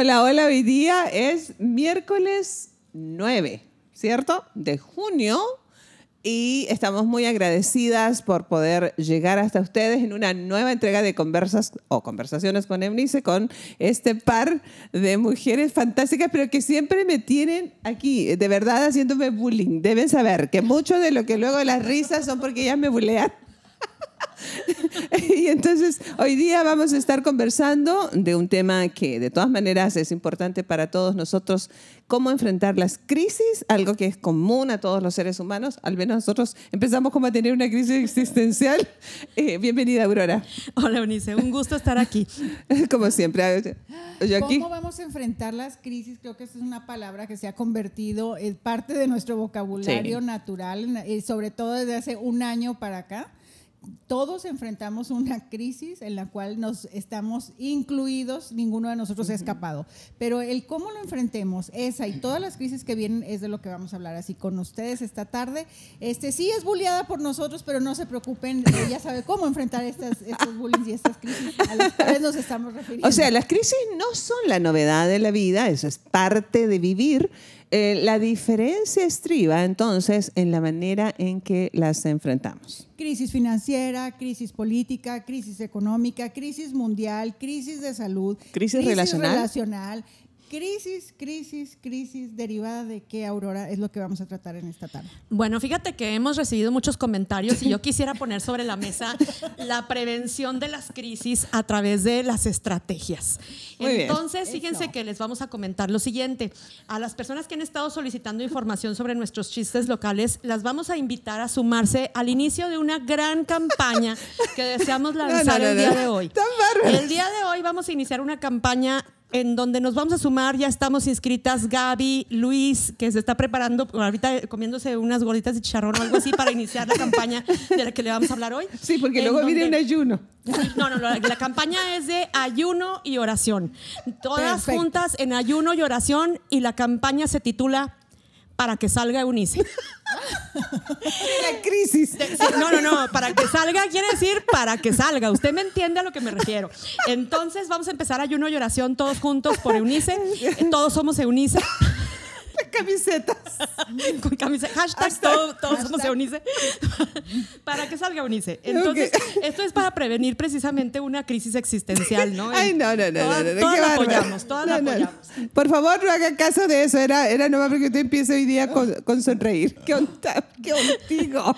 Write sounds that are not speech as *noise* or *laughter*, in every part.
Hola, hola, hoy día es miércoles 9, ¿cierto? De junio. Y estamos muy agradecidas por poder llegar hasta ustedes en una nueva entrega de conversas o conversaciones con Eunice, con este par de mujeres fantásticas, pero que siempre me tienen aquí, de verdad, haciéndome bullying. Deben saber que mucho de lo que luego las risas son porque ellas me bulean. *laughs* y entonces hoy día vamos a estar conversando de un tema que de todas maneras es importante para todos nosotros, cómo enfrentar las crisis, algo que es común a todos los seres humanos, al menos nosotros empezamos como a tener una crisis existencial. Eh, bienvenida Aurora. Hola Eunice, un gusto estar aquí. *laughs* como siempre. Yo aquí. ¿Cómo vamos a enfrentar las crisis? Creo que esa es una palabra que se ha convertido en parte de nuestro vocabulario natural, y sobre todo desde hace un año para acá todos enfrentamos una *laughs* crisis en la cual nos estamos incluidos, ninguno de nosotros ha escapado. Pero el cómo lo enfrentemos, esa y todas las crisis que vienen es de lo que vamos a hablar así con ustedes esta tarde. Este sí es bulliada por nosotros, pero no se preocupen, ella sabe cómo enfrentar estas, estos bullying y estas crisis a las cuales nos estamos refiriendo. O sea, las crisis no son la novedad de la vida, eso es parte de vivir eh, la diferencia estriba entonces en la manera en que las enfrentamos. Crisis financiera, crisis política, crisis económica, crisis mundial, crisis de salud, crisis, relacional. relacional Crisis, crisis, crisis, derivada de qué, Aurora, es lo que vamos a tratar en esta tarde. Bueno, fíjate que hemos recibido muchos comentarios y yo *laughs* quisiera poner sobre la mesa la prevención de las crisis a través de las estrategias. Entonces, fíjense que les vamos a comentar lo siguiente. A las personas que han estado solicitando información sobre nuestros chistes locales, las vamos a invitar a sumarse al inicio de una gran campaña que deseamos *laughs* lanzar el día de hoy. El día de hoy vamos a iniciar una campaña en donde nos vamos a sumar, ya estamos inscritas Gaby, Luis, que se está preparando ahorita comiéndose unas gorditas de chicharrón o algo así para iniciar la campaña de la que le vamos a hablar hoy. Sí, porque luego viene un ayuno. No, no, la, la, campaña es de ayuno y oración. Todas juntas en ayuno y oración y la campaña se titula para que salga Eunice. *laughs* La crisis. no, no, no. Para que salga quiere decir para que salga. Usted me entiende a lo que me refiero. Entonces vamos a empezar ayuno y oración todos juntos por Eunice. Todos somos Eunice. Camisetas. *laughs* Con camisetas. Hashtag, todos somos Eunice. *laughs* para que salga Eunice. Entonces, esto es para prevenir precisamente una crisis existencial, ¿no? Ay, no, no, no. Todas, no, todas la apoyamos, todas la apoyamos. Por favor, no haga caso de eso. Era, era nomás porque usted empiece hoy día con, con sonreír. ¿Qué, onda, ¿Qué contigo?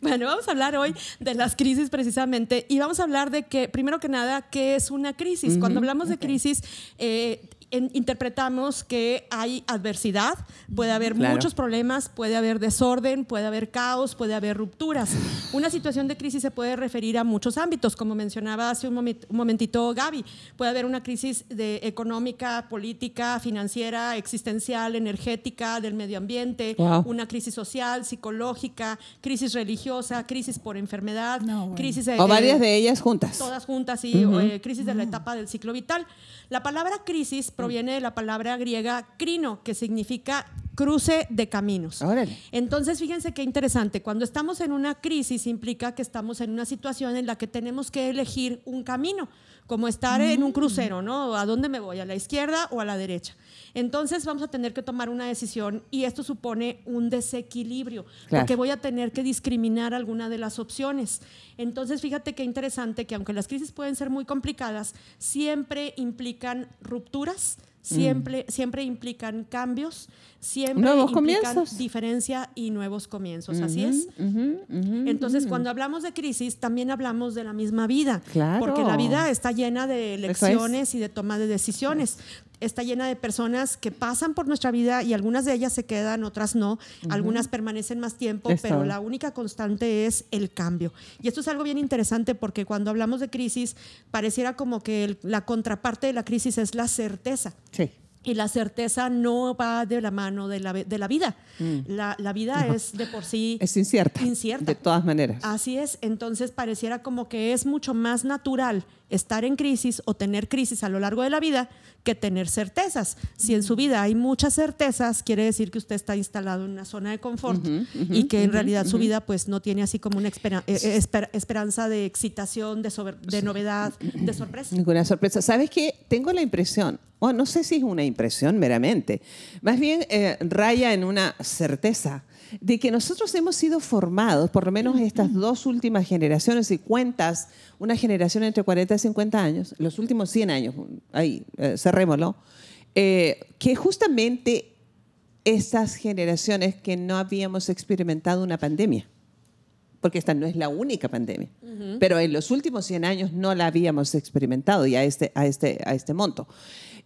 Bueno, vamos a hablar hoy de las crisis precisamente y vamos a hablar de que, primero que nada, ¿qué es una crisis? Cuando hablamos de crisis, eh, interpretamos que hay adversidad, puede haber muchos problemas, puede haber desorden, puede haber caos, puede haber rupturas. Una situación de crisis se puede referir a muchos ámbitos, como mencionaba hace un, momentito Gaby. Puede haber una crisis de económica, política, financiera, existencial, energética, del medio ambiente, una crisis social, psicológica, crisis religiosa, crisis por enfermedad, crisis o varias de ellas juntas. Todas juntas, y eh, crisis de la etapa del ciclo vital. La palabra crisis proviene de la palabra griega crino, que significa cruce de caminos. Entonces, fíjense qué interesante. Cuando estamos en una crisis implica que estamos en una situación en la que tenemos que elegir un camino, como estar en un mm. crucero, ¿no? ¿A dónde me voy? ¿A la izquierda o a la derecha? Entonces vamos a tener que tomar una decisión y esto supone un desequilibrio, porque voy a tener que discriminar alguna de las opciones. Entonces fíjate qué interesante que aunque las crisis pueden ser muy complicadas, siempre implican rupturas, siempre, mm. siempre implican cambios, siempre implican diferencia y nuevos comienzos. Así es. Entonces, cuando hablamos de crisis, también hablamos de la misma vida, porque la vida está llena de lecciones y de toma de decisiones está llena de personas que pasan por nuestra vida y algunas de ellas se quedan, otras no, algunas permanecen más tiempo, pero la única constante es el cambio. Y esto es algo bien interesante porque cuando hablamos de crisis, pareciera como que la contraparte de la crisis es la certeza. Sí. Y la certeza no va de la mano de la, de la vida. Mm. La, la, vida es de por sí... Es incierta. Incierta. De todas maneras. Así es. Entonces pareciera como que es mucho más natural estar en crisis o tener crisis a lo largo de la vida que tener certezas. Si en su vida hay muchas certezas, quiere decir que usted está instalado en una zona de confort y que en realidad su vida pues no tiene así como una eh, eh, esperanza de excitación, de, de novedad, de sorpresa. Ninguna sorpresa. ¿Sabes qué? Tengo la impresión, o no sé si es una impresión meramente, más bien eh, raya en una certeza de que nosotros hemos sido formados, por lo menos estas dos últimas generaciones, y cuentas una generación entre 40 y 50 años, los últimos 100 años, ahí, eh, cerrémoslo, eh, que justamente esas generaciones que no habíamos experimentado una pandemia, porque esta no es la única pandemia, pero en los últimos 100 años no la habíamos experimentado y a este, a este, a este monto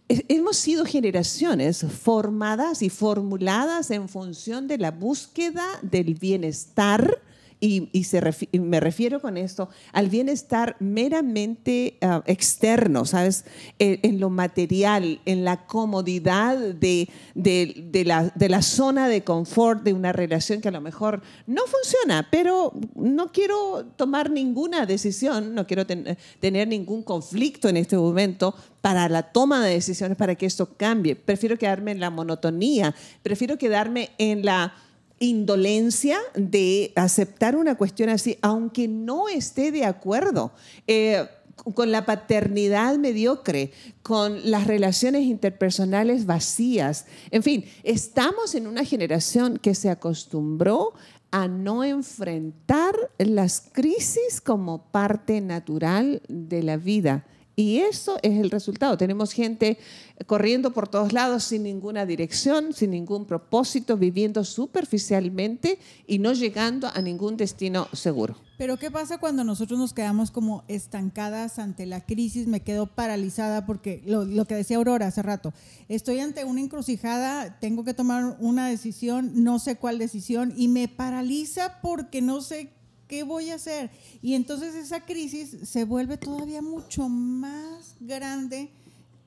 hemos sido generaciones formadas y formuladas en función de la búsqueda del bienestar y, se me refiero con esto al bienestar meramente ah, externo, ¿sabes? En, lo material, en la comodidad de, de, la, de, la, zona de confort de una relación que a lo mejor no funciona, pero no quiero tomar ninguna decisión, no quiero tener ningún conflicto en este momento para la toma de decisiones para que esto cambie. Prefiero quedarme en la monotonía, prefiero quedarme en la indolencia de aceptar una cuestión así, aunque no esté de acuerdo. Eh, con la paternidad mediocre, con las relaciones interpersonales vacías. En fin, estamos en una generación que se acostumbró a no enfrentar las crisis como parte natural de la vida. Y eso es el resultado. Tenemos gente corriendo por todos lados sin ninguna dirección, sin ningún propósito, viviendo superficialmente y no llegando a ningún destino seguro. Pero ¿qué pasa cuando nosotros nos quedamos como estancadas ante la crisis? Me quedo paralizada porque lo, que decía Aurora hace rato, estoy ante una encrucijada, tengo que tomar una decisión, no sé cuál decisión y me paraliza porque no sé ¿qué voy a hacer? Y entonces esa crisis se vuelve todavía mucho más grande.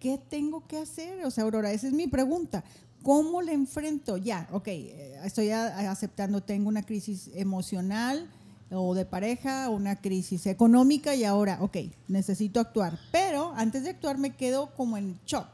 ¿Qué tengo que hacer? O sea, Aurora, esa es mi pregunta. ¿Cómo le enfrento? Ya, ok, eh, estoy aceptando, tengo una crisis emocional o de pareja, una crisis económica y ahora, ok, necesito actuar. Pero antes de actuar me quedo como en shock.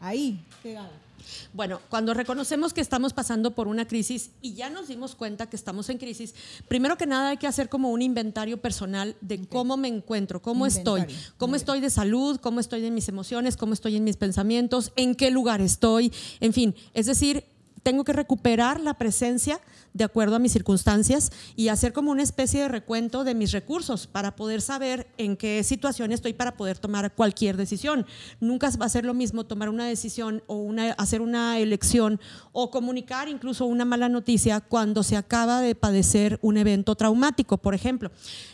Ahí, pegada. Bueno, cuando reconocemos que estamos pasando por una crisis y ya nos dimos cuenta que estamos en crisis, primero que nada hay que hacer como un inventario personal de cómo me encuentro, cómo estoy, cómo estoy de salud, cómo estoy en mis emociones, cómo estoy en mis pensamientos, en qué lugar estoy, en fin, es decir, tengo que recuperar la presencia de acuerdo a mis circunstancias y hacer como una especie de recuento de mis recursos para poder saber en qué situación estoy para poder tomar cualquier decisión. Nunca va a ser lo mismo tomar una decisión o una, hacer una elección o comunicar incluso una mala noticia cuando se acaba de padecer un evento traumático, por ejemplo.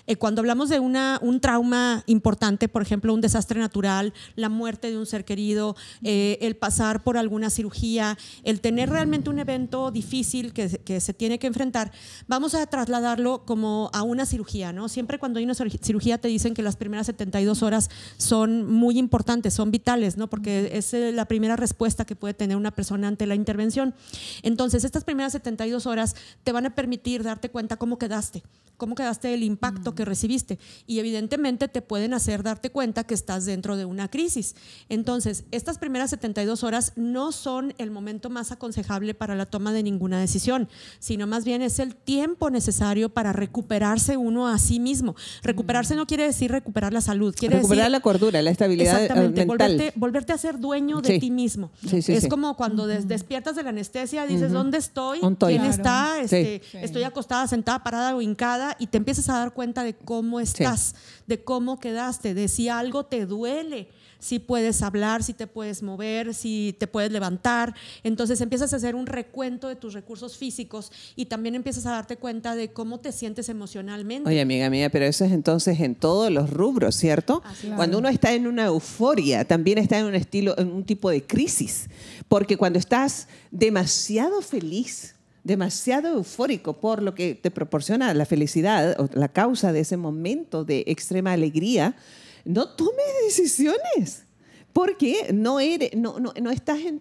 Eh, cuando hablamos de una, un trauma importante, por ejemplo, un desastre natural, la muerte de un ser querido, eh, el pasar por alguna cirugía, el tener realmente un evento difícil que, que se tiene tiene que enfrentar, vamos a trasladarlo como a una cirugía, ¿no? Siempre cuando hay una cirugía te dicen que las primeras 72 horas son muy importantes, son vitales, ¿no? Porque es eh, la primera respuesta que puede tener una persona ante la intervención. Entonces, estas primeras 72 horas te van a permitir darte cuenta cómo quedaste, cómo quedaste del impacto que recibiste y evidentemente te pueden hacer darte cuenta que estás dentro de una crisis. Entonces, estas primeras 72 horas no son el momento más aconsejable para la toma de ninguna decisión, sino más bien es el tiempo necesario para recuperarse uno a sí mismo. Recuperarse no quiere decir recuperar la salud, quiere recuperar la cordura, la estabilidad eh, exactamente, Volverte, volverte a ser dueño de ti mismo. es como cuando despiertas de la anestesia, dices, ¿dónde estoy? ¿Quién está? Este, estoy acostada, sentada, parada o hincada y te empiezas a dar cuenta de cómo estás, de cómo quedaste, de si algo te duele, si puedes hablar, si te puedes mover, si te puedes levantar. Entonces empiezas a hacer un recuento de tus recursos físicos y también empiezas a darte cuenta de cómo te sientes emocionalmente. Oye, amiga mía, pero eso es entonces en todos los rubros, ¿cierto? Cuando uno está en una euforia, también está en un estilo, en un tipo de crisis, porque cuando estás demasiado feliz, demasiado eufórico por lo que te proporciona la felicidad o la causa de ese momento de extrema alegría, no tomes decisiones. porque no, eres, no, no, no estás en,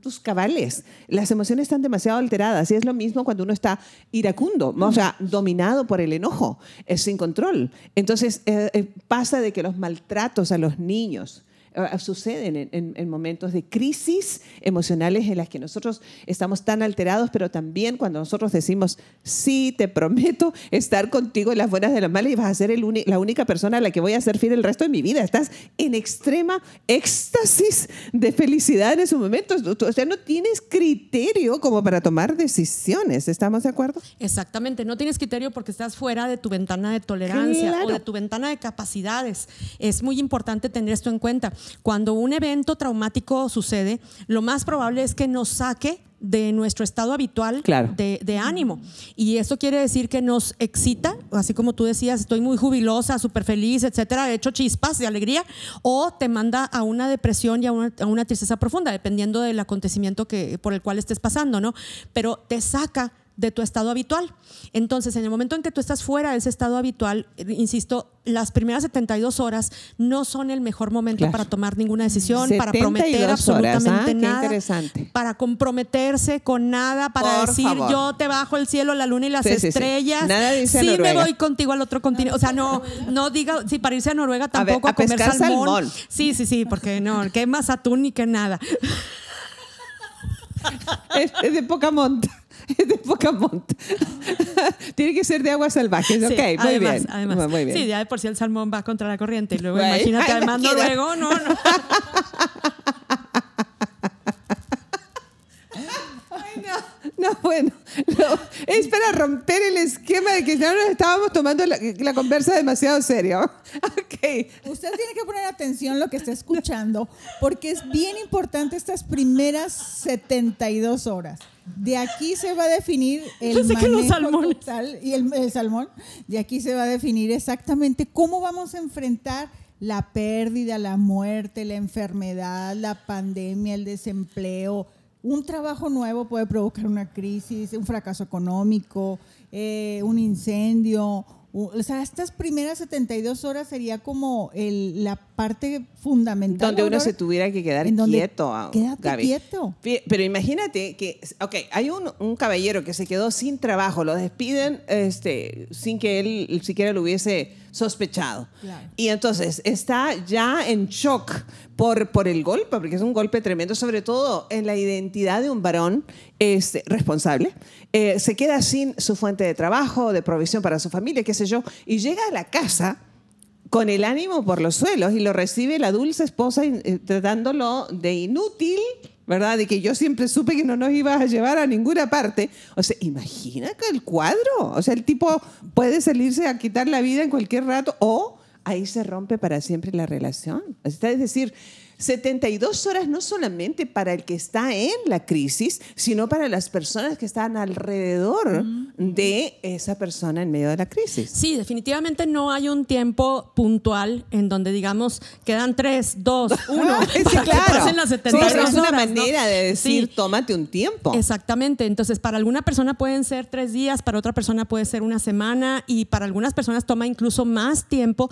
tus cabales. Las emociones están demasiado alteradas y es lo mismo cuando uno está iracundo, o sea, dominado por el enojo, es sin control. Entonces eh, eh, pasa de que los maltratos a los niños, suceden en, momentos de crisis emocionales en las que nosotros estamos tan alterados, pero también cuando nosotros decimos, sí, te prometo estar contigo en las buenas de las malas y vas a ser la única persona a la que voy a ser fiel el resto de mi vida. Estás en extrema éxtasis de felicidad en esos momentos. O sea, no tienes criterio como para tomar decisiones. ¿Estamos de acuerdo? Exactamente. No tienes criterio porque estás fuera de tu ventana de tolerancia o de tu ventana de capacidades. Es muy importante tener esto en cuenta. Cuando un evento traumático sucede, lo más probable es que nos saque de nuestro estado habitual de, ánimo. Y eso quiere decir que nos excita, así como tú decías, estoy muy jubilosa, súper feliz, etcétera, he hecho chispas de alegría, o te manda a una depresión y a una, a una tristeza profunda, dependiendo del acontecimiento que, por el cual estés pasando, ¿no? Pero te saca de tu estado habitual. Entonces, en el momento en que tú estás fuera de ese estado habitual, eh, insisto, las primeras 72 horas no son el mejor momento para tomar ninguna decisión, para prometer absolutamente ¿ah? nada, interesante. para comprometerse con nada, para decir yo te bajo el cielo, la luna y las estrellas. Sí, Nada dice sí me voy contigo al otro continente. O sea, no, no diga, sí, para irse a Noruega tampoco a, comer salmón. Sí, sí, sí, porque no, que más atún ni que nada. es de poca monta. *laughs* es de poca monta. *laughs* Tiene que ser de aguas salvajes. ok, muy bien. Además. Muy bien. Sí, ya por si el salmón va contra la corriente. Y luego imagínate, además, luego, no, no. No, bueno, es para romper el esquema de que ya nos estábamos tomando la, conversa demasiado serio. Usted tiene que poner atención a lo que está escuchando, porque es bien importante estas primeras 72 horas. De aquí se va a definir el manejo total y el, el salmón. De aquí se va a definir exactamente cómo vamos a enfrentar la pérdida, la muerte, la enfermedad, la pandemia, el desempleo, un trabajo nuevo puede provocar una crisis, un fracaso económico, eh, un incendio. O sea, estas primeras 72 horas sería como la parte fundamental. Donde uno se tuviera que quedar quieto. Ah, quédate quieto. Pero imagínate que, ok, hay un, un, caballero que se quedó sin trabajo, lo despiden este, sin que él siquiera lo hubiese sospechado. Y entonces está ya en shock por, por el golpe, porque es un golpe tremendo, sobre todo en la identidad de un varón este, responsable. Eh, se queda sin su fuente de trabajo, de provisión para su familia, qué sé yo, y llega a la casa con el ánimo por los suelos y lo recibe la dulce esposa eh, tratándolo de inútil ¿verdad? De que yo siempre supe que no nos ibas a llevar a ninguna parte. O sea, imagina que el cuadro. O sea, el tipo puede salirse a quitar la vida en cualquier rato o ahí se rompe para siempre la relación. Es decir, 72 horas no solamente para el que está en la crisis, sino para las personas que están alrededor de esa persona en medio de la crisis. Sí, definitivamente no hay un tiempo puntual en donde digamos quedan tres, dos, *laughs* uno. sí, claro. las 72 es una manera de decir tómate un tiempo. Exactamente. Entonces, para alguna persona pueden ser tres días, para otra persona puede ser una semana y para algunas personas toma incluso más tiempo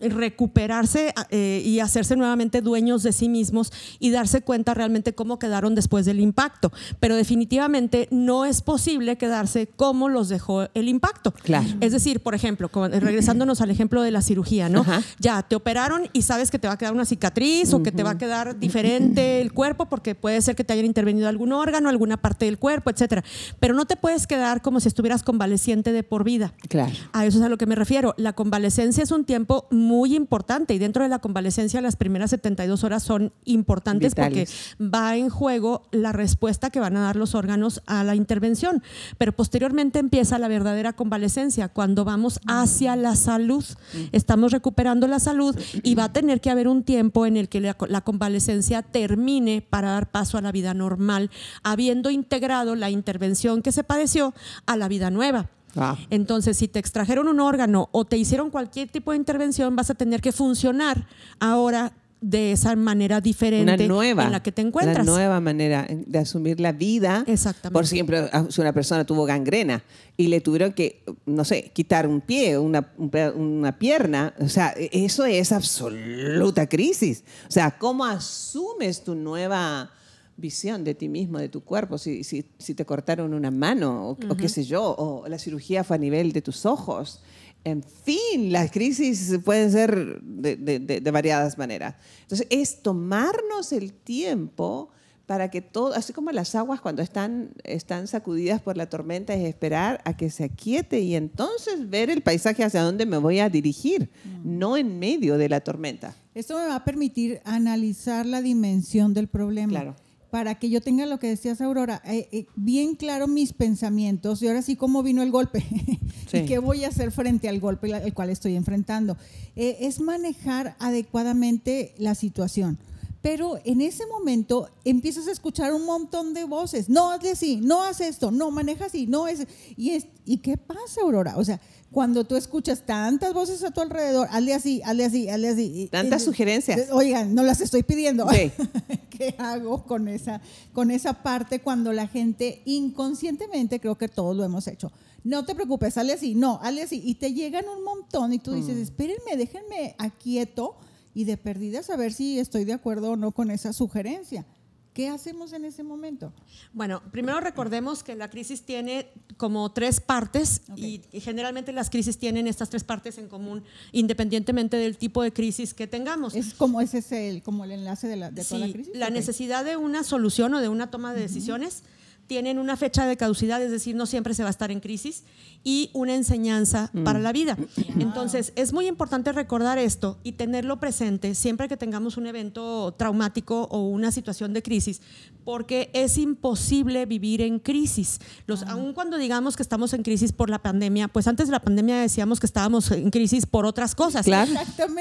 recuperarse eh, y hacerse nuevamente dueño de sí mismos y darse cuenta realmente cómo quedaron después del impacto. Pero definitivamente no es posible quedarse como los dejó el impacto. Claro. Es decir, por ejemplo, regresándonos al ejemplo de la cirugía, ¿no? Ya te operaron y sabes que te va a quedar una cicatriz o que te va a quedar diferente el cuerpo porque puede ser que te hayan intervenido algún órgano, alguna parte del cuerpo, etcétera. Pero no te puedes quedar como si estuvieras convaleciente de por vida. Claro. A eso es a lo que me refiero. La convalecencia es un tiempo muy importante y dentro de la convalecencia las primeras 72 horas son importantes porque va en juego la respuesta que van a dar los órganos a la intervención. Pero posteriormente empieza la verdadera convalecencia, cuando vamos hacia la salud. Estamos recuperando la salud y va a tener que haber un tiempo en el que la, la convalecencia termine para dar paso a la vida normal, habiendo integrado la intervención que se padeció a la vida nueva. Ah. Entonces, si te extrajeron un órgano o te hicieron cualquier tipo de intervención, vas a tener que funcionar ahora de esa manera diferente en la que te encuentras. Una nueva manera de asumir la vida. Exactamente. Por ejemplo, si una persona tuvo gangrena y le tuvieron que, no sé, quitar un pie, una, una pierna, o sea, eso es absoluta crisis. O sea, ¿cómo asumes tu nueva visión de ti mismo, de tu cuerpo, si, si, si te cortaron una mano o, o, qué sé yo, o la cirugía fue a nivel de tus ojos en fin, las crisis pueden ser de, variadas maneras. Entonces, es tomarnos el tiempo para que todo, así como las aguas cuando están, están sacudidas por la tormenta, es esperar a que se aquiete y entonces ver el paisaje hacia dónde me voy a dirigir, mm. no en medio de la tormenta. Esto me va a permitir analizar la dimensión del problema. Claro para que yo tenga lo que decías, Aurora, eh, eh, bien claro mis pensamientos y ahora sí cómo vino el golpe *laughs* y qué voy a hacer frente al golpe el cual estoy enfrentando. Eh, es manejar adecuadamente la situación. Pero en ese momento empiezas a escuchar un montón de voces. No, hazle así, no haz esto, no, maneja así, no es. Y, es, ¿Y qué pasa, Aurora? O sea, cuando tú escuchas tantas voces a tu alrededor, hazle así, hazle así, hazle así. Tantas sugerencias. Oigan, no las estoy pidiendo. *laughs* ¿Qué hago con esa, con esa parte cuando la gente inconscientemente, creo que todos lo hemos hecho? No te preocupes, hazle así, no, hazle así. Y te llegan un montón y tú dices, mm. espérenme, déjenme aquieto y de perdida saber si estoy de acuerdo o no con esa sugerencia. ¿Qué hacemos en ese momento? Bueno, primero recordemos que la crisis tiene como tres partes y, generalmente las crisis tienen estas tres partes en común, independientemente del tipo de crisis que tengamos. Es como ese es el, como el enlace de, la, de toda la crisis. La necesidad de una solución o de una toma de decisiones tienen una fecha de caducidad, es decir, no siempre se va a estar en crisis, y una enseñanza mm. para la vida. Entonces, es muy importante recordar esto y tenerlo presente siempre que tengamos un evento traumático o una situación de crisis, porque es imposible vivir en crisis. Los, ah. Aun cuando digamos que estamos en crisis por la pandemia, pues antes de la pandemia decíamos que estábamos en crisis por otras cosas. Claro.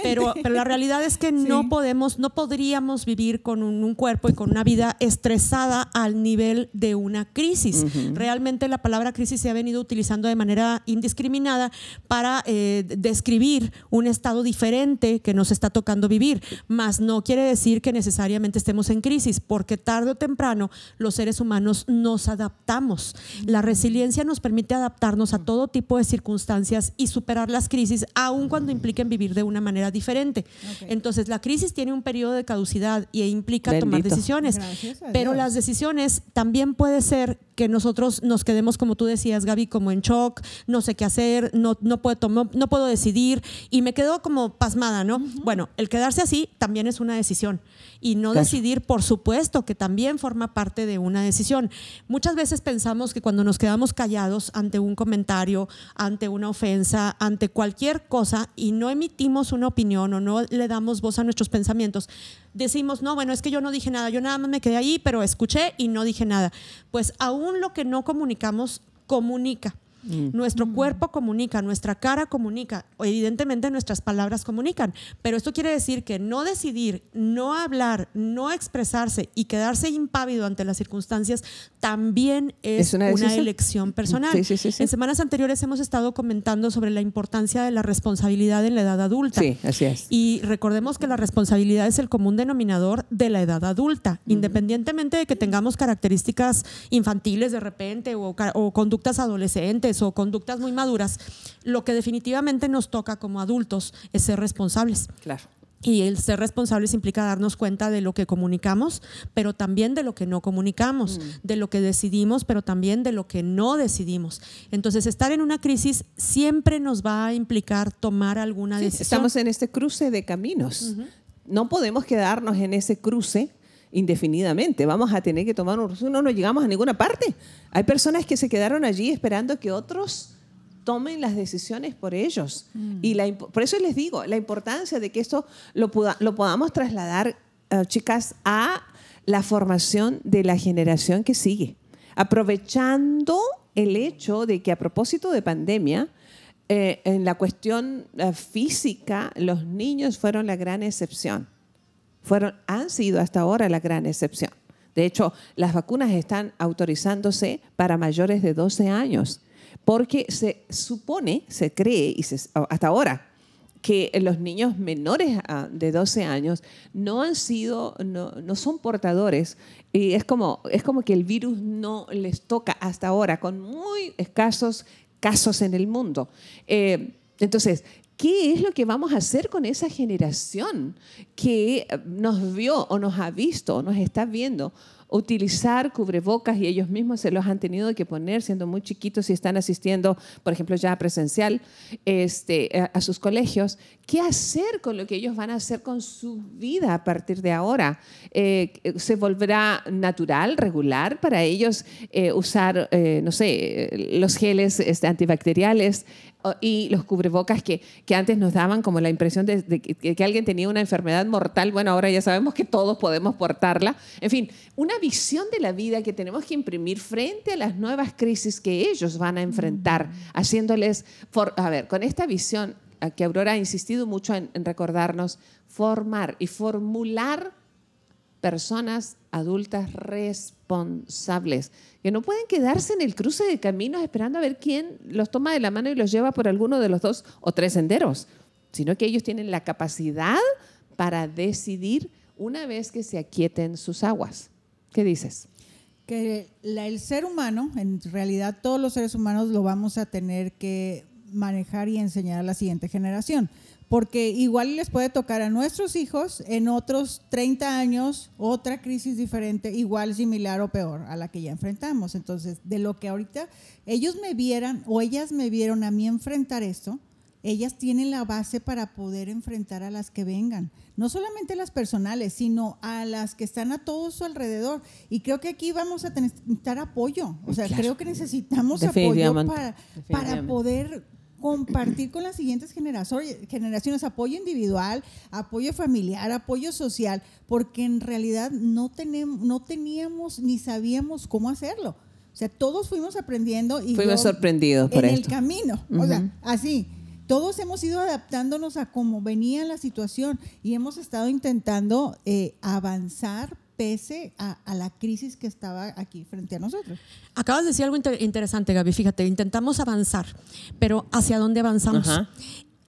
Pero, pero la realidad es que *laughs* no podemos, no podríamos vivir con un cuerpo y con una vida estresada al nivel de una crisis. Realmente la palabra crisis se ha venido utilizando de manera indiscriminada para eh, describir un estado diferente que nos está tocando vivir, mas no quiere decir que necesariamente estemos en crisis, porque tarde o temprano los seres humanos nos adaptamos. La resiliencia nos permite adaptarnos a todo tipo de circunstancias y superar las crisis, aun cuando impliquen vivir de una manera diferente. Entonces, la crisis tiene un periodo de caducidad y implica tomar decisiones, pero las decisiones también pueden ser que nosotros nos quedemos, como tú decías, Gaby, como en shock, no sé qué hacer, no, no, puedo, no puedo decidir y me quedo como pasmada, ¿no? Bueno, el quedarse así también es una decisión y no decidir, por supuesto, que también forma parte de una decisión. Muchas veces pensamos que cuando nos quedamos callados ante un comentario, ante una ofensa, ante cualquier cosa y no emitimos una opinión o no le damos voz a nuestros pensamientos, decimos, no, bueno, es que yo no dije nada, yo nada más me quedé ahí, pero escuché y no dije nada. Pues aún lo que no comunicamos, comunica. Mm. Nuestro mm. cuerpo comunica, nuestra cara comunica, evidentemente nuestras palabras comunican, pero esto quiere decir que no decidir, no hablar, no expresarse y quedarse impávido ante las circunstancias también es, una, elección personal. en semanas anteriores hemos estado comentando sobre la importancia de la responsabilidad en la edad adulta. Sí, así es. Y recordemos que la responsabilidad es el común denominador de la edad adulta, independientemente de que tengamos características infantiles de repente o conductas adolescentes o conductas muy maduras, lo que definitivamente nos toca como adultos es ser responsables. Claro. Y el ser responsables implica darnos cuenta de lo que comunicamos, pero también de lo que no comunicamos, mm. de lo que decidimos, pero también de lo que no decidimos. Entonces, estar en una crisis siempre nos va a implicar tomar alguna decisión. Estamos en este cruce de caminos. No podemos quedarnos en ese cruce indefinidamente. Vamos a tener que tomar un no, no llegamos a ninguna parte. Hay personas que se quedaron allí esperando que otros tomen las decisiones por ellos. Mm. Y la, por eso les digo, la importancia de que esto lo, lo podamos trasladar, eh, chicas, a la formación de la generación que sigue. Aprovechando el hecho de que a propósito de pandemia, eh, en la cuestión eh, física, los niños fueron la gran excepción fueron, han sido hasta ahora la gran excepción. De hecho, las vacunas están autorizándose para mayores de 12 años, porque se supone, se cree, y hasta ahora, que los niños menores de 12 años no han sido, no, no, son portadores y es como, es como que el virus no les toca hasta ahora, con muy escasos casos en el mundo. Eh, entonces, ¿qué es lo que vamos a hacer con esa generación que nos vio o nos ha visto o nos está viendo utilizar cubrebocas y ellos mismos se los han tenido que poner siendo muy chiquitos y están asistiendo, por ejemplo, ya presencial este, a, sus colegios. ¿Qué hacer con lo que ellos van a hacer con su vida a partir de ahora? Eh, ¿Se volverá natural, regular para ellos eh, usar, eh, no sé, los geles este, antibacteriales? Y los cubrebocas que, que, antes nos daban como la impresión de, que, alguien tenía una enfermedad mortal, bueno, ahora ya sabemos que todos podemos portarla. En fin, una visión de la vida que tenemos que imprimir frente a las nuevas crisis que ellos van a enfrentar, haciéndoles, a ver, con esta visión que Aurora ha insistido mucho en recordarnos, formar y formular personas adultas responsables, que no pueden quedarse en el cruce de caminos esperando a ver quién los toma de la mano y los lleva por alguno de los dos o tres senderos, sino que ellos tienen la capacidad para decidir una vez que se aquieten sus aguas. ¿Qué dices? Que el ser humano, en realidad todos los seres humanos lo vamos a tener que manejar y enseñar a la siguiente generación porque igual les puede tocar a nuestros hijos en otros 30 años otra crisis diferente, igual, similar o peor a la que ya enfrentamos. Entonces, de lo que ahorita ellos me vieran o ellas me vieron a mí enfrentar esto, ellas tienen la base para poder enfrentar a las que vengan. No solamente las personales, sino a las que están a todo su alrededor. Y creo que aquí vamos a necesitar apoyo. O sea, creo que necesitamos apoyo para, para poder compartir con las siguientes generaciones apoyo individual, apoyo familiar, apoyo social, porque en realidad no, tenemos, no teníamos ni sabíamos cómo hacerlo. O sea, todos fuimos aprendiendo y fuimos sorprendidos por en el camino. O sea, así. Todos hemos ido adaptándonos a cómo venía la situación y hemos estado intentando eh, avanzar pese a, la crisis que estaba aquí frente a nosotros. Acabas de decir algo interesante, Gaby. Fíjate, intentamos avanzar, pero ¿hacia dónde avanzamos?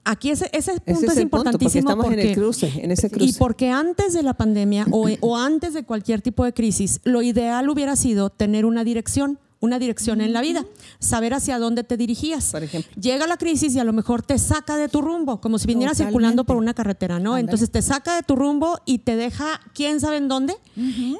Aquí ese, ese punto es, importantísimo. porque estamos en el cruce, en ese cruce. Y porque antes de la pandemia o, *clears throat* o antes de cualquier tipo de crisis, lo ideal hubiera sido tener una dirección una dirección en la vida, saber hacia dónde te dirigías. Por ejemplo. Llega la crisis y a lo mejor te saca de tu rumbo, como si vinieras circulando por una carretera, ¿no? Entonces te saca de tu rumbo y te deja quién sabe en dónde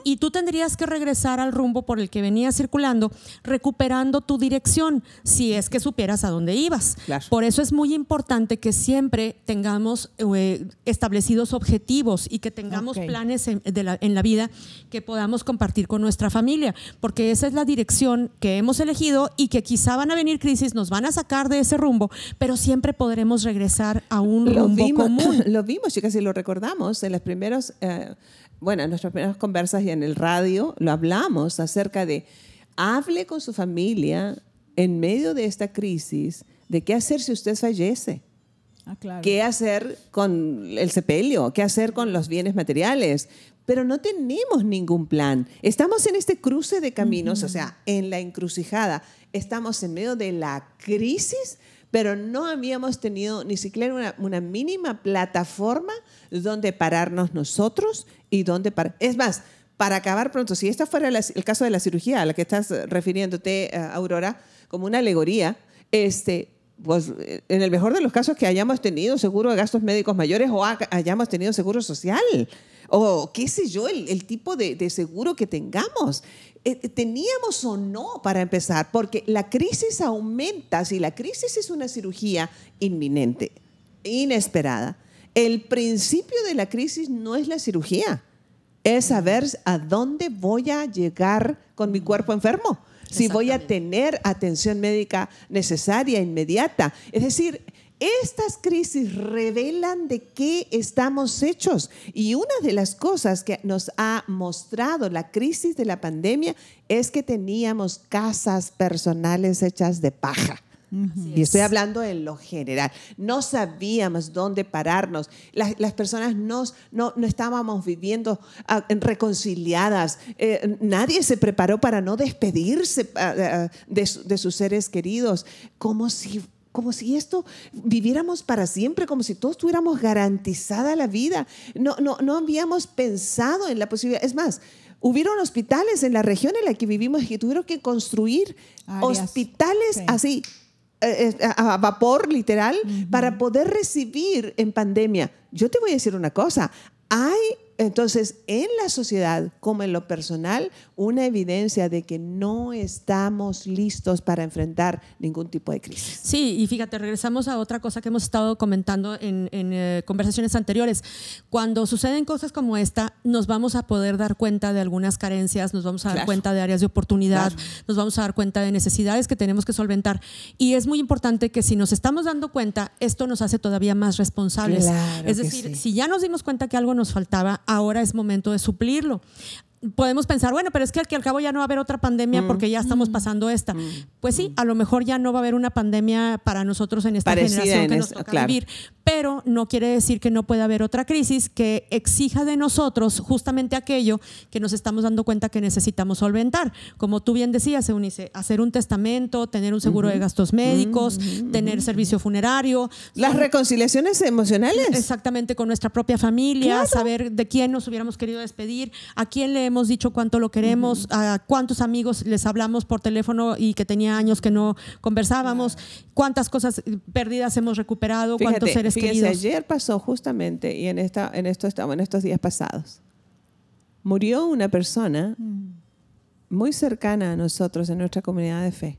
y tú tendrías que regresar al rumbo por el que venías circulando, recuperando tu dirección, si es que supieras a dónde ibas. Por eso es muy importante que siempre tengamos eh, establecidos objetivos y que tengamos planes en, la, en la vida que podamos compartir con nuestra familia, porque esa es la dirección que hemos elegido y que quizá van a venir crisis, nos van a sacar de ese rumbo, pero siempre podremos regresar a un rumbo común. *laughs* Lo vimos, chicas, y lo recordamos en las primeros, eh, bueno, en nuestras primeras conversas y en el radio, lo hablamos acerca de hable con su familia en medio de esta crisis de qué hacer si usted fallece. Ah, claro. ¿Qué hacer con el sepelio? ¿Qué hacer con los bienes materiales? Pero no tenemos ningún plan. Estamos en este cruce de caminos, o sea, en la encrucijada. Estamos en medio de la crisis, pero no habíamos tenido ni siquiera una, mínima plataforma donde pararnos nosotros y donde parar. Es más, para acabar pronto, si este fuera el caso de la cirugía a la que estás refiriéndote, eh, Aurora, como una alegoría, este, pues en el mejor de los casos que hayamos tenido seguro de gastos médicos mayores o hayamos tenido seguro social o qué sé yo, el, tipo de, seguro que tengamos. Eh, eh, ¿Teníamos o no para empezar? Porque la crisis aumenta, si la crisis es una cirugía inminente, inesperada, el principio de la crisis no es la cirugía, es saber a dónde voy a llegar con mi cuerpo enfermo si voy a tener atención médica necesaria, inmediata. Es decir, estas crisis revelan de qué estamos hechos. Y una de las cosas que nos ha mostrado la crisis de la pandemia es que teníamos casas personales hechas de paja. Y estoy hablando en lo general. No sabíamos dónde pararnos. Las, personas no, no, estábamos viviendo ah, reconciliadas. Eh, nadie se preparó para no despedirse ah, ah, de, de sus seres queridos. Como si como si esto viviéramos para siempre, como si todos tuviéramos garantizada la vida. No, no, no habíamos pensado en la posibilidad. Es más, hubieron hospitales en la región en la que vivimos que tuvieron que construir hospitales así, eh, eh, a vapor literal, para poder recibir en pandemia. Yo te voy a decir una cosa, hay entonces, en la sociedad como en lo personal, una evidencia de que no estamos listos para enfrentar ningún tipo de crisis. Sí, y fíjate, regresamos a otra cosa que hemos estado comentando en, eh, conversaciones anteriores. Cuando suceden cosas como esta, nos vamos a poder dar cuenta de algunas carencias, nos vamos a dar cuenta de áreas de oportunidad, nos vamos a dar cuenta de necesidades que tenemos que solventar. Y es muy importante que si nos estamos dando cuenta, esto nos hace todavía más responsables. es decir, si ya nos dimos cuenta que algo nos faltaba, ahora es momento de suplirlo podemos pensar, bueno, pero es que al, cabo ya no va a haber otra pandemia mm. porque ya estamos mm. pasando esta. Mm. Pues sí, a lo mejor ya no va a haber una pandemia para nosotros en esta generación que nos toca vivir, pero no quiere decir que no pueda haber otra crisis que exija de nosotros justamente aquello que nos estamos dando cuenta que necesitamos solventar. Como tú bien decías, Eunice, hacer un testamento, tener un seguro de gastos médicos, tener servicio funerario. Las reconciliaciones emocionales. Exactamente, con nuestra propia familia, saber de quién nos hubiéramos querido despedir, a quién le hemos dicho cuánto lo queremos, a cuántos amigos les hablamos por teléfono y que tenía años que no conversábamos, cuántas cosas perdidas hemos recuperado, cuántos seres queridos. Ayer pasó justamente, y en, esta, en, esto estamos, en estos días pasados, murió una persona mm. muy cercana a nosotros en nuestra comunidad de fe.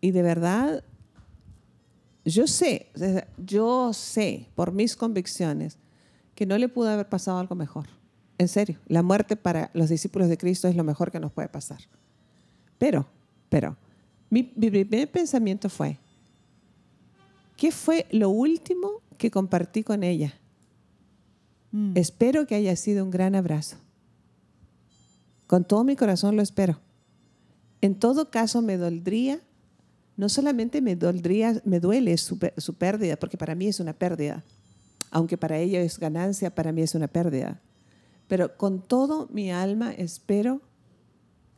Y de verdad, yo sé, yo sé por mis convicciones que no le pudo haber pasado algo mejor. En serio, la muerte para los discípulos de Cristo es lo mejor que nos puede pasar. Pero, pero, mi, primer pensamiento fue, ¿qué fue lo último que compartí con ella? Mm. Espero que haya sido un gran abrazo. Con todo mi corazón lo espero. En todo caso, me doldría, no solamente me doldría, me duele su, su pérdida, porque para mí es una pérdida, aunque para ella es ganancia, para mí es una pérdida. Pero con todo mi alma espero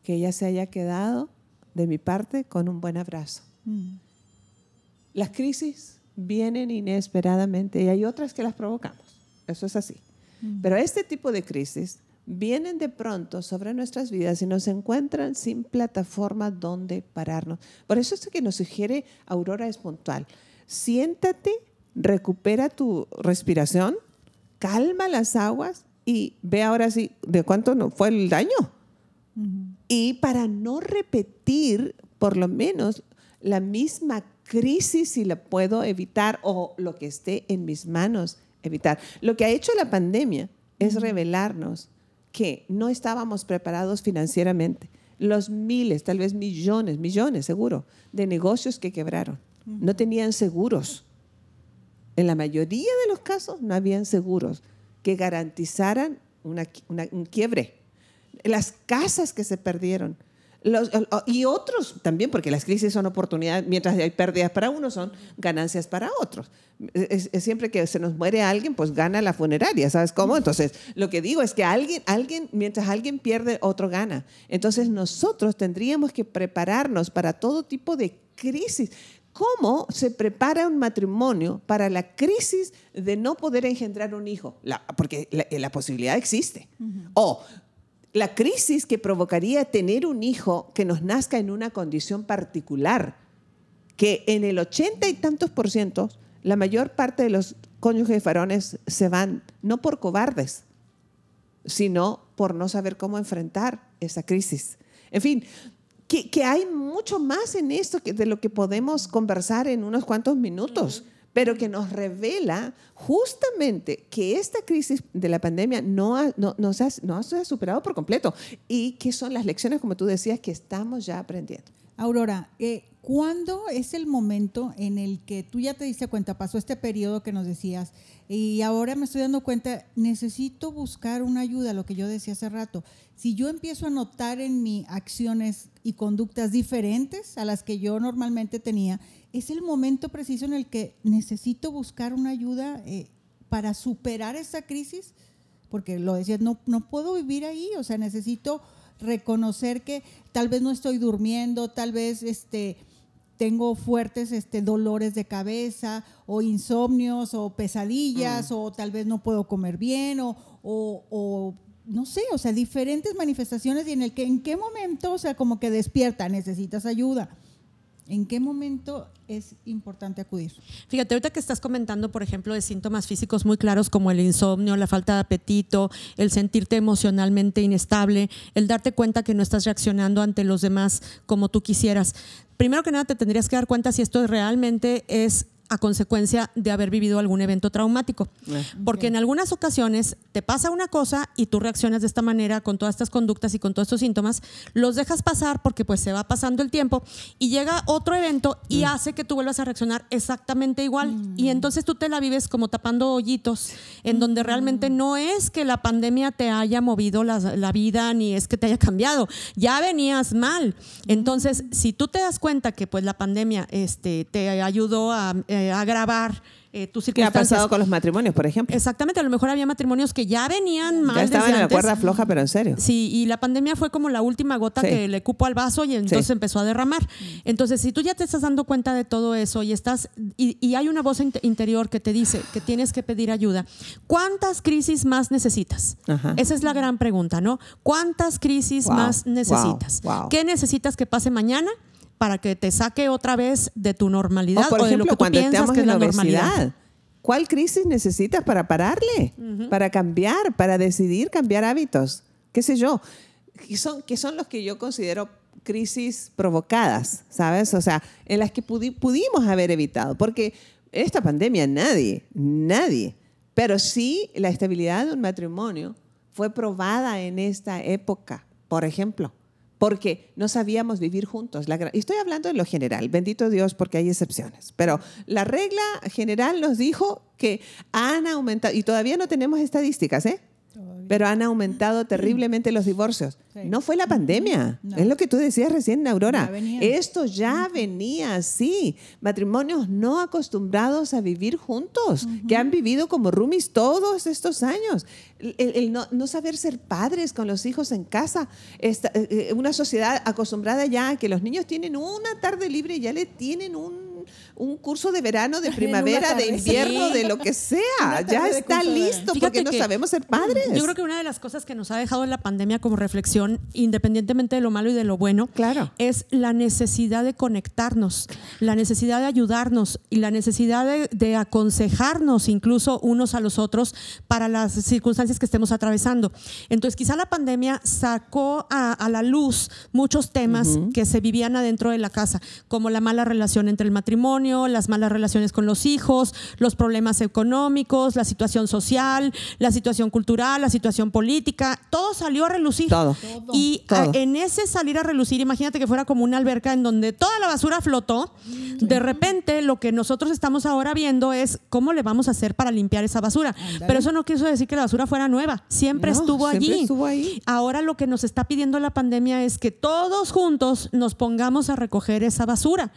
que ella se haya quedado de mi parte con un buen abrazo. Mm. Las crisis vienen inesperadamente y hay otras que las provocamos. Eso es así. Mm. Pero este tipo de crisis vienen de pronto sobre nuestras vidas y nos encuentran sin plataforma donde pararnos. Por eso es que nos sugiere Aurora es puntual. Siéntate, recupera tu respiración, calma las aguas y ve ahora sí de cuánto no fue el daño. Y para no repetir, por lo menos, la misma crisis, si la puedo evitar o lo que esté en mis manos evitar. Lo que ha hecho la pandemia es revelarnos que no estábamos preparados financieramente. Los miles, tal vez millones, millones seguro, de negocios que quebraron. No tenían seguros. En la mayoría de los casos no habían seguros que garantizaran un quiebre. Las casas que se perdieron. y otros también, porque las crisis son oportunidades, mientras hay pérdidas para unos, son ganancias para otros. Es, siempre que se nos muere alguien, pues gana la funeraria, ¿sabes cómo? Entonces, lo que digo es que alguien, alguien, mientras alguien pierde, otro gana. Entonces, nosotros tendríamos que prepararnos para todo tipo de crisis. ¿Cómo se prepara un matrimonio para la crisis de no poder engendrar un hijo? porque la, posibilidad existe. O la crisis que provocaría tener un hijo que nos nazca en una condición particular, que en el ochenta y tantos por ciento, la mayor parte de los cónyuges varones se van no por cobardes, sino por no saber cómo enfrentar esa crisis. En fin, que, hay mucho más en esto que de lo que podemos conversar en unos cuantos minutos, pero que nos revela justamente que esta crisis de la pandemia no, no, no, se ha, no se ha superado por completo y que son las lecciones, como tú decías, que estamos ya aprendiendo. Aurora, eh, ¿cuándo es el momento en el que tú ya te diste cuenta, pasó este periodo que nos decías, y ahora me estoy dando cuenta, necesito buscar una ayuda, lo que yo decía hace rato. Si yo empiezo a notar en mis acciones y conductas diferentes a las que yo normalmente tenía, es el momento preciso en el que necesito buscar una ayuda eh, para superar esa crisis, porque lo decías, no, no puedo vivir ahí, o sea, necesito reconocer que tal vez no estoy durmiendo, tal vez este tengo fuertes este, dolores de cabeza o insomnios o pesadillas mm. o tal vez no puedo comer bien o, o, no sé, o sea, diferentes manifestaciones y en el que en qué momento, o sea, como que despierta, necesitas ayuda. ¿En qué momento es importante acudir? Fíjate, ahorita que estás comentando, por ejemplo, de síntomas físicos muy claros como el insomnio, la falta de apetito, el sentirte emocionalmente inestable, el darte cuenta que no estás reaccionando ante los demás como tú quisieras. Primero que nada, te tendrías que dar cuenta si esto realmente es a consecuencia de haber vivido algún evento traumático. Eh. Porque en algunas ocasiones te pasa una cosa y tú reaccionas de esta manera con todas estas conductas y con todos estos síntomas, los dejas pasar porque pues se va pasando el tiempo y llega otro evento y mm. hace que tú vuelvas a reaccionar exactamente igual. Y mm. entonces tú te la vives como tapando hoyitos, en donde realmente mm. no es que la pandemia te haya movido la, la vida ni es que te haya cambiado, ya venías mal. Entonces, si tú te das cuenta que pues la pandemia este, te ayudó a... Eh, eh, agravar eh, tus circunstancias. ¿Qué ha pasado con los matrimonios, por ejemplo? Exactamente, a lo mejor había matrimonios que ya venían mal. Ya estaban en la cuerda floja, pero en serio. Sí, y la pandemia fue como la última gota que le cupo al vaso y entonces empezó a derramar. Entonces, si tú ya te estás dando cuenta de todo eso y estás y, hay una voz interior que te dice que tienes que pedir ayuda, ¿cuántas crisis más necesitas? Esa es la gran pregunta, ¿no? ¿Cuántas crisis más necesitas? ¿Qué necesitas que pase mañana? Para que te saque otra vez de tu normalidad o, por ejemplo, de lo que cuando estamos en la, normalidad. ¿Cuál crisis necesitas para pararle? Para cambiar, para decidir cambiar hábitos. ¿Qué sé yo? Que son, que son los que yo considero crisis provocadas, ¿sabes? O sea, en las que pudimos haber evitado. Porque esta pandemia nadie, nadie, pero sí la estabilidad de un matrimonio fue probada en esta época, por ejemplo porque no sabíamos vivir juntos. y estoy hablando en lo general, bendito Dios porque hay excepciones, pero la regla general nos dijo que han aumentado, y todavía no tenemos estadísticas, ¿eh? Pero han aumentado terriblemente los divorcios. No fue la pandemia, es lo que tú decías recién, Aurora. Esto ya venía así. Matrimonios no acostumbrados a vivir juntos, que han vivido como roomies todos estos años. El, no, saber ser padres con los hijos en casa. Esta, eh, eh, una sociedad acostumbrada ya a que los niños tienen una tarde libre y ya le tienen un un curso de verano, de *laughs* primavera, de invierno, de lo que sea. *laughs* Ya está listo porque no sabemos ser padres. Yo creo que una de las cosas que nos ha dejado la pandemia como reflexión, independientemente de lo malo y de lo bueno, claro. es la necesidad de conectarnos, la necesidad de ayudarnos y la necesidad de, aconsejarnos incluso unos a los otros para las circunstancias que estemos atravesando. Entonces, quizá la pandemia sacó a, la luz muchos temas que se vivían adentro de la casa, como la mala relación entre el matrimonio, las malas relaciones con los hijos, los problemas económicos, la situación social, la situación cultural, la situación política, todo salió a relucir. Todo. Y en ese salir a relucir, imagínate que fuera como una alberca en donde toda la basura flotó. De repente, lo que nosotros estamos ahora viendo es cómo le vamos a hacer para limpiar esa basura. Pero eso no quiso decir que la basura fuera nueva. Siempre estuvo allí. Estuvo ahí. Ahora lo que nos está pidiendo la pandemia es que todos juntos nos pongamos a recoger esa basura.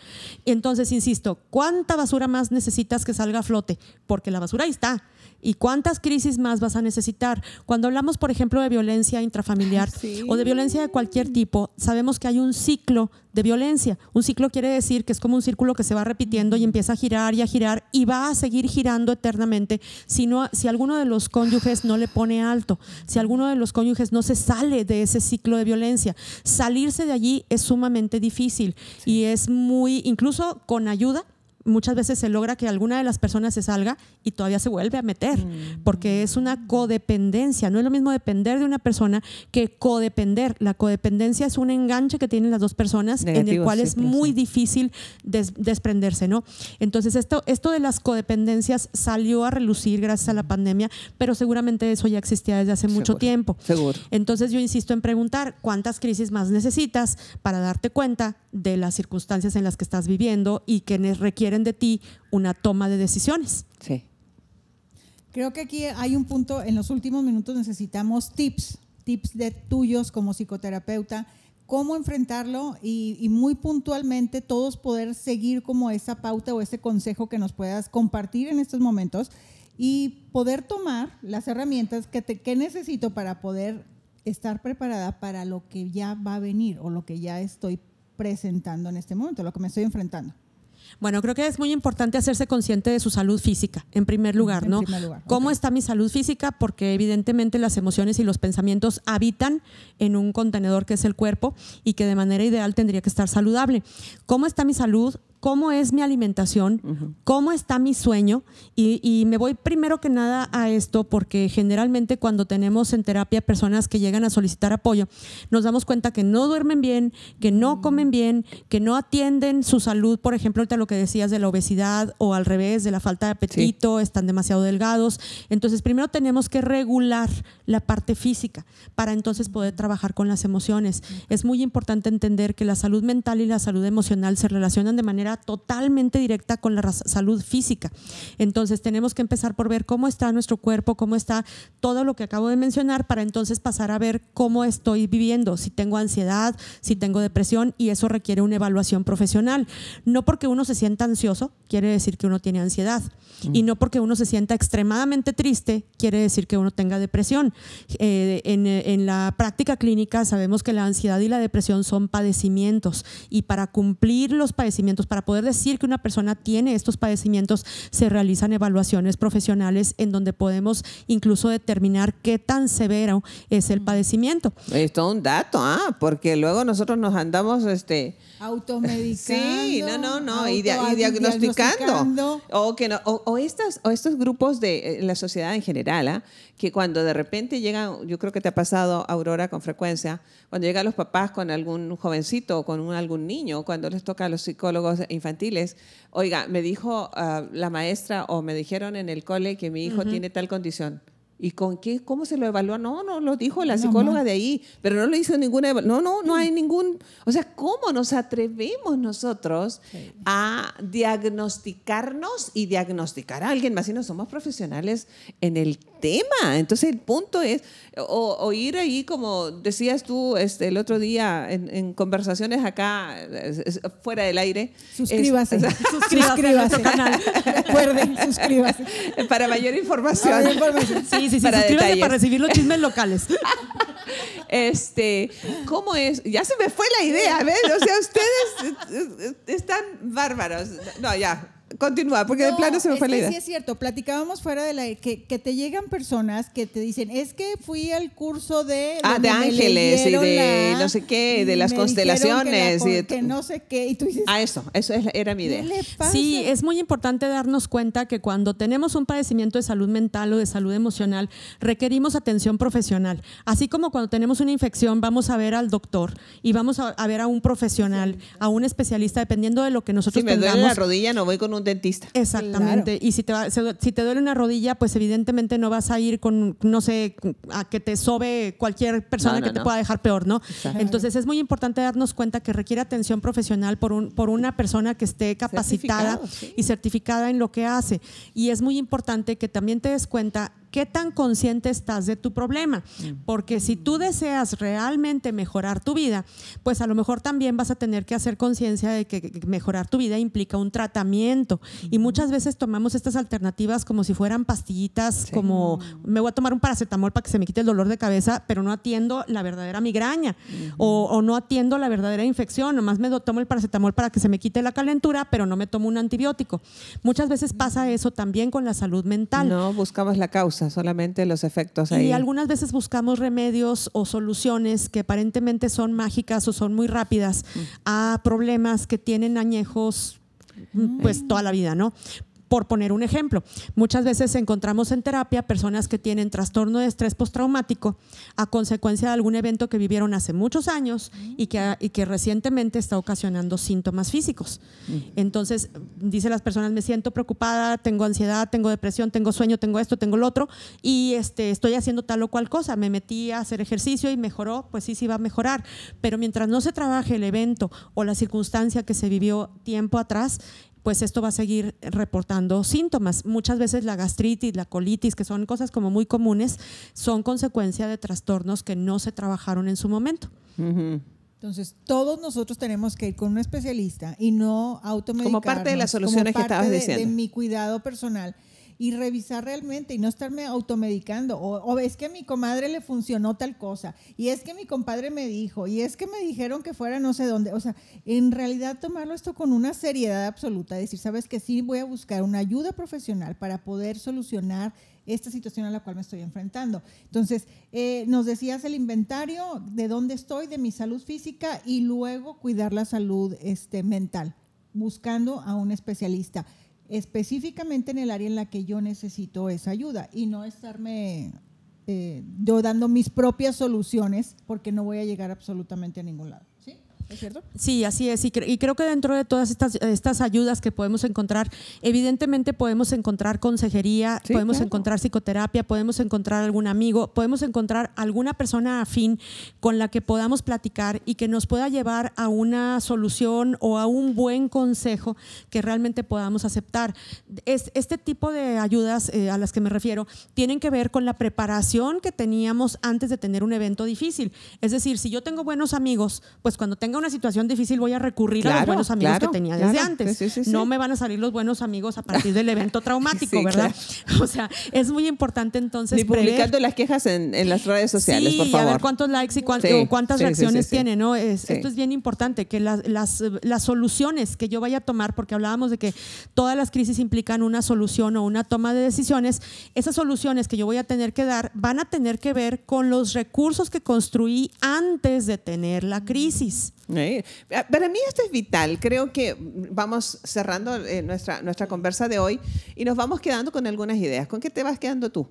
Entonces, insisto, ¿cuánta basura más necesitas que salga a flote? Porque la basura ahí está. ¿Y cuántas crisis más vas a necesitar? Cuando hablamos, por ejemplo, de violencia intrafamiliar o de violencia de cualquier tipo, sabemos que hay un ciclo de violencia. Un ciclo quiere decir que es como un círculo que se va repitiendo y empieza a girar y a girar y va a seguir girando eternamente si, si alguno de los cónyuges no le pone alto, si alguno de los cónyuges no se sale de ese ciclo de violencia. Salirse de allí es sumamente difícil y es muy, incluso con ayuda, muchas veces se logra que alguna de las personas se salga y todavía se vuelve a meter, mm. porque es una codependencia. No es lo mismo depender de una persona que codepender. La codependencia es un enganche que tienen las dos personas en el cual es muy difícil desprenderse, ¿no? Entonces, esto, esto de las codependencias salió a relucir gracias a la pandemia, pero seguramente eso ya existía desde hace mucho tiempo. Seguro. Entonces, yo insisto en preguntar cuántas crisis más necesitas para darte cuenta de las circunstancias en las que estás viviendo y que requieren de ti una toma de decisiones. Sí. Creo que aquí hay un punto, en los últimos minutos necesitamos tips, tips de tuyos como psicoterapeuta, cómo enfrentarlo y, y, muy puntualmente todos poder seguir como esa pauta o ese consejo que nos puedas compartir en estos momentos y poder tomar las herramientas que, te, que necesito para poder estar preparada para lo que ya va a venir o lo que ya estoy presentando en este momento, lo que me estoy enfrentando. Bueno, creo que es muy importante hacerse consciente de su salud física, en primer lugar, ¿no? ¿Cómo está mi salud física? Porque evidentemente las emociones y los pensamientos habitan en un contenedor que es el cuerpo y que de manera ideal tendría que estar saludable. ¿Cómo está mi salud? Cómo es mi alimentación, cómo está mi sueño. Y, me voy primero que nada a esto porque generalmente cuando tenemos en terapia personas que llegan a solicitar apoyo, nos damos cuenta que no duermen bien, que no comen bien, que no atienden su salud, por ejemplo, ahorita lo que decías de la obesidad o al revés, de la falta de apetito, están demasiado delgados. Entonces, primero tenemos que regular la parte física para entonces poder trabajar con las emociones. Es muy importante entender que la salud mental y la salud emocional se relacionan de manera totalmente directa con la salud física. Entonces tenemos que empezar por ver cómo está nuestro cuerpo, cómo está todo lo que acabo de mencionar para entonces pasar a ver cómo estoy viviendo, si tengo ansiedad, si tengo depresión y eso requiere una evaluación profesional. No porque uno se sienta ansioso, quiere decir que uno tiene ansiedad. Y no porque uno se sienta extremadamente triste, quiere decir que uno tenga depresión. Eh, en, en la práctica clínica sabemos que la ansiedad y la depresión son padecimientos y para cumplir los padecimientos, para poder decir que una persona tiene estos padecimientos, se realizan evaluaciones profesionales en donde podemos incluso determinar qué tan severo es el padecimiento. Es todo un dato, ¿ah? porque luego nosotros nos andamos este automedicando. Sí, no, no, no, y, diagnosticando. O, que no, o, estas, o estos grupos de eh, la sociedad en general, ¿ah? que cuando de repente llegan, yo creo que te ha pasado, Aurora, con frecuencia, cuando llegan los papás con algún jovencito o con algún niño, cuando les toca a los psicólogos infantiles, oiga, me dijo ah, la maestra o me dijeron en el cole que mi hijo tiene tal condición ¿Y con qué? ¿Cómo se lo evaluó? No, no, lo dijo la psicóloga de ahí, pero no lo hizo ninguna No, no, no hay ningún... O sea, ¿cómo nos atrevemos nosotros a diagnosticarnos y diagnosticar a alguien más si no somos profesionales en el tema? Entonces el punto es, o, ir ahí, como decías tú este, el otro día en, conversaciones acá, fuera del aire. Suscríbase. *laughs* *laughs* suscríbase. Recuerden, suscríbase. Para mayor información. *laughs* Sí, sí, sí, para suscríbase para recibir los chismes locales. Este, ¿cómo es? Ya se me fue la idea, ¿ves? O sea, ustedes están bárbaros. No, ya, Continúa, porque de plano se me fue la idea. Sí, es cierto. Platicábamos fuera de la. Que, que, te llegan personas que te dicen, es que fui al curso de. Ah, de ángeles y de no sé qué, de las constelaciones. Que, y que no sé qué. Y tú dices. Ah, eso, eso era mi idea. Sí, es muy importante darnos cuenta que cuando tenemos un padecimiento de salud mental o de salud emocional, requerimos atención profesional. Así como cuando tenemos una infección, vamos a ver al doctor y vamos a, ver a un profesional, a un especialista, dependiendo de lo que nosotros si me duele la rodilla, no voy con un dentista. Exactamente. Y si te, si te duele una rodilla, pues evidentemente no vas a ir con, no sé, a que te sobe cualquier persona que te pueda dejar peor, ¿no? Entonces es muy importante darnos cuenta que requiere atención profesional por, un, por una persona que esté capacitada y certificada en lo que hace. Y es muy importante que también te des cuenta qué tan consciente estás de tu problema. Mm. Porque si tú deseas realmente mejorar tu vida, pues a lo mejor también vas a tener que hacer conciencia de que mejorar tu vida implica un tratamiento. Y muchas veces tomamos estas alternativas como si fueran pastillitas, como me voy a tomar un paracetamol para que se me quite el dolor de cabeza, pero no atiendo la verdadera migraña o, no atiendo la verdadera infección, nomás me tomo el paracetamol para que se me quite la calentura, pero no me tomo un antibiótico. Muchas veces pasa eso también con la salud mental. No buscamos la causa solamente los efectos ahí. Y algunas veces buscamos remedios o soluciones que aparentemente son mágicas o son muy rápidas mm. a problemas que tienen añejos pues toda la vida, ¿no? Por poner un ejemplo, muchas veces encontramos en terapia personas que tienen trastorno de estrés postraumático a consecuencia de algún evento que vivieron hace muchos años y que, y que recientemente está ocasionando síntomas físicos. Entonces, dice las personas, me siento preocupada, tengo ansiedad, tengo depresión, tengo sueño, tengo esto, tengo lo otro, y este, estoy haciendo tal o cual cosa. Me metí a hacer ejercicio y mejoró, pues sí, sí va a mejorar. Pero mientras no se trabaje el evento o la circunstancia que se vivió tiempo atrás, pues esto va a seguir reportando síntomas. Muchas veces la gastritis, la colitis, que son cosas como muy comunes, son consecuencia de trastornos que no se trabajaron en su momento. Entonces, todos nosotros tenemos que ir con un especialista y no automedicarnos. Como parte de las soluciones que estabas diciendo. De mi cuidado personal y revisar realmente y no estarme automedicando. O, o, es que a mi comadre le funcionó tal cosa, y es que mi compadre me dijo, y es que me dijeron que fuera no sé dónde. O sea, en realidad tomarlo esto con una seriedad absoluta, decir, sabes que sí voy a buscar una ayuda profesional para poder solucionar esta situación a la cual me estoy enfrentando. Entonces, eh, nos decías el inventario de dónde estoy, de mi salud física y luego cuidar la salud este, mental, buscando a un especialista, específicamente en el área en la que yo necesito esa ayuda y no estarme eh, yo dando mis propias soluciones porque no voy a llegar absolutamente a ningún lado. Sí, así es. Y, creo que dentro de todas estas, estas ayudas que podemos encontrar, evidentemente podemos encontrar consejería, podemos encontrar psicoterapia, podemos encontrar algún amigo, podemos encontrar alguna persona afín con la que podamos platicar y que nos pueda llevar a una solución o a un buen consejo que realmente podamos aceptar. Es, este tipo de ayudas eh, a las que me refiero tienen que ver con la preparación que teníamos antes de tener un evento difícil. Es decir, si yo tengo buenos amigos, pues cuando tenga una situación difícil voy a recurrir a los buenos amigos que tenía desde antes. no me van a salir los buenos amigos a partir del evento *laughs* traumático, ¿verdad? O sea, es muy importante entonces. Ni publicando las quejas en, en, las redes sociales, por favor. a ver cuántos likes y cuántas reacciones tiene, ¿no? Es, esto es bien importante, que las, las, las soluciones que yo vaya a tomar, porque hablábamos de que todas las crisis implican una solución o una toma de decisiones, esas soluciones que yo voy a tener que dar van a tener que ver con los recursos que construí antes de tener la crisis. Para mí esto es vital. Creo que vamos cerrando eh, nuestra, nuestra conversa de hoy y nos vamos quedando con algunas ideas. ¿Con qué te vas quedando tú?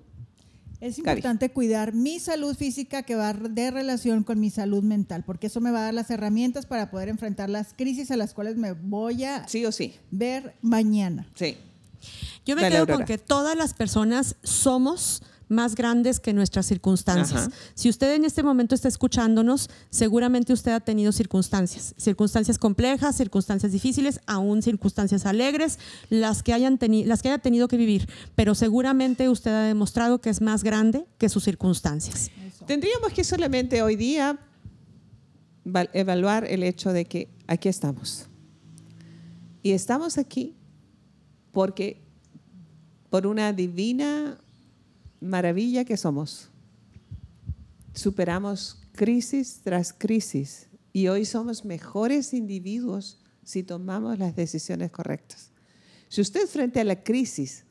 Es importante cuidar mi salud física que va de relación con mi salud mental, porque eso me va a dar las herramientas para poder enfrentar las crisis a las cuales me voy a sí o sí. ver mañana. Sí. Yo me quedo con que todas las personas somos más grandes que nuestras circunstancias. Si usted en este momento está escuchándonos, seguramente usted ha tenido circunstancias, circunstancias complejas, circunstancias difíciles, aún circunstancias alegres, las que, hayan las que haya tenido que vivir, pero seguramente usted ha demostrado que es más grande que sus circunstancias. Tendríamos que solamente hoy día evaluar el hecho de que aquí estamos. Y estamos aquí porque por una divina maravilla que somos. Superamos crisis tras crisis y hoy somos mejores individuos si tomamos las decisiones correctas. Si usted frente a la crisis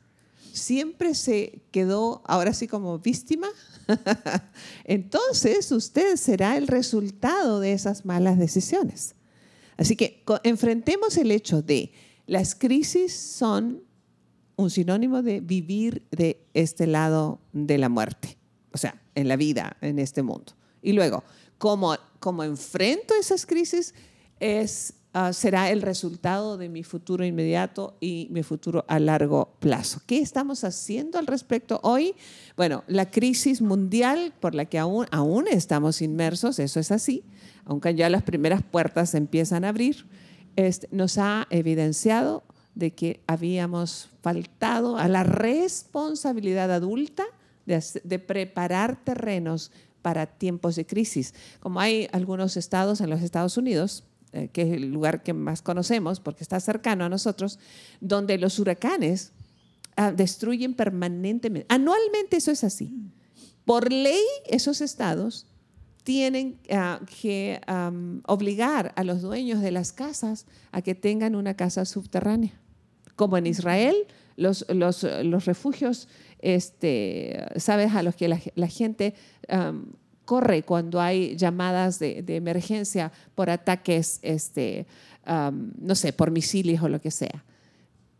siempre se quedó ahora sí como víctima, *laughs* entonces usted será el resultado de esas malas decisiones. Así que enfrentemos el hecho de las crisis son un sinónimo de vivir de este lado de la muerte, o sea, en la vida, en este mundo. Y luego, cómo, cómo enfrento esas crisis es, ah, será el resultado de mi futuro inmediato y mi futuro a largo plazo. ¿Qué estamos haciendo al respecto hoy? Bueno, la crisis mundial por la que aún, aún estamos inmersos, eso es así, aunque ya las primeras puertas empiezan a abrir, este, nos ha evidenciado de que habíamos faltado a la responsabilidad adulta de, preparar terrenos para tiempos de crisis. Como hay algunos estados en los Estados Unidos, eh, que es el lugar que más conocemos porque está cercano a nosotros, donde los huracanes ah, destruyen permanentemente. Anualmente eso es así. Por ley, esos estados tienen ah, que obligar a los dueños de las casas a que tengan una casa subterránea como en Israel, los, los, los refugios, este, sabes, a los que la, gente corre cuando hay llamadas de, de, emergencia por ataques, este, no sé, por misiles o lo que sea.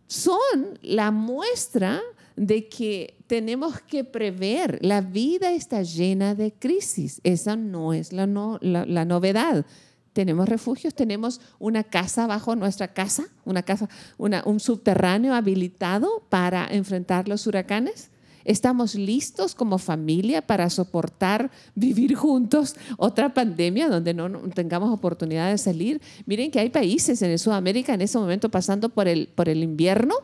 Son la muestra de que tenemos que prever. La vida está llena de crisis. Esa no es la, no, la, la novedad tenemos refugios, tenemos una casa bajo nuestra casa, una casa, un subterráneo habilitado para enfrentar los huracanes. ¿Estamos listos como familia para soportar vivir juntos otra pandemia donde no tengamos oportunidad de salir? Miren que hay países en Sudamérica en ese momento pasando por el, por el invierno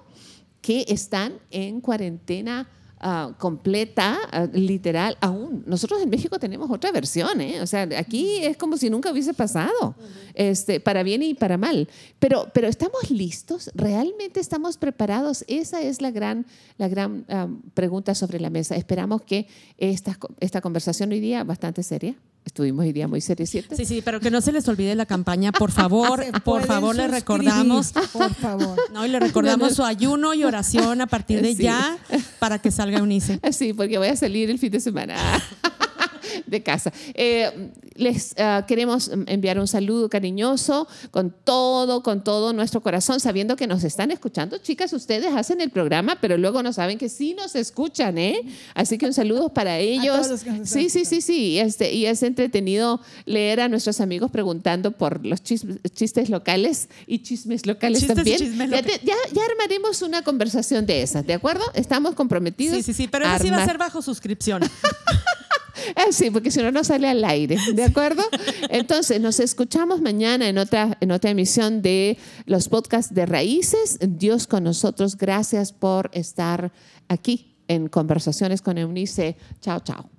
que están en cuarentena ah, completa, ah, literal, aún. Nosotros en México tenemos otra versión, ¿eh? O sea, aquí es como si nunca hubiese pasado, este, para bien y para mal. Pero, pero ¿estamos listos? ¿Realmente estamos preparados? Esa es la gran, la gran pregunta sobre la mesa. Esperamos que esta, esta conversación hoy día, bastante seria, Estuvimos hoy día muy serios, ¿cierto? Sí, sí, pero que no se les olvide la campaña, por *laughs* favor, por favor, le recordamos. *laughs* Por favor. No, y le recordamos su ayuno y oración a partir de ya para que salga Unice. Sí, porque voy a salir el fin de semana *laughs* *laughs* de casa. Eh, les ah, queremos enviar un saludo cariñoso con todo, con todo nuestro corazón, sabiendo que nos están escuchando. Chicas, ustedes hacen el programa, pero luego no saben que sí nos escuchan, ¿eh? Así que un saludo para ellos. sí, sí, sí, sí. Este, y es entretenido leer a nuestros amigos preguntando por los chistes locales y chismes locales también. ya, ya, armaremos una conversación de esas, ¿de acuerdo? Estamos comprometidos. Sí, sí, sí, pero eso sí va a ser bajo suscripción. *laughs* Ah, sí, porque si no, no sale al aire, ¿de acuerdo? Entonces, nos escuchamos mañana en otra, en otra emisión de los podcasts de Raíces. Dios con nosotros. Gracias por estar aquí en Conversaciones con Eunice. Chao, chao.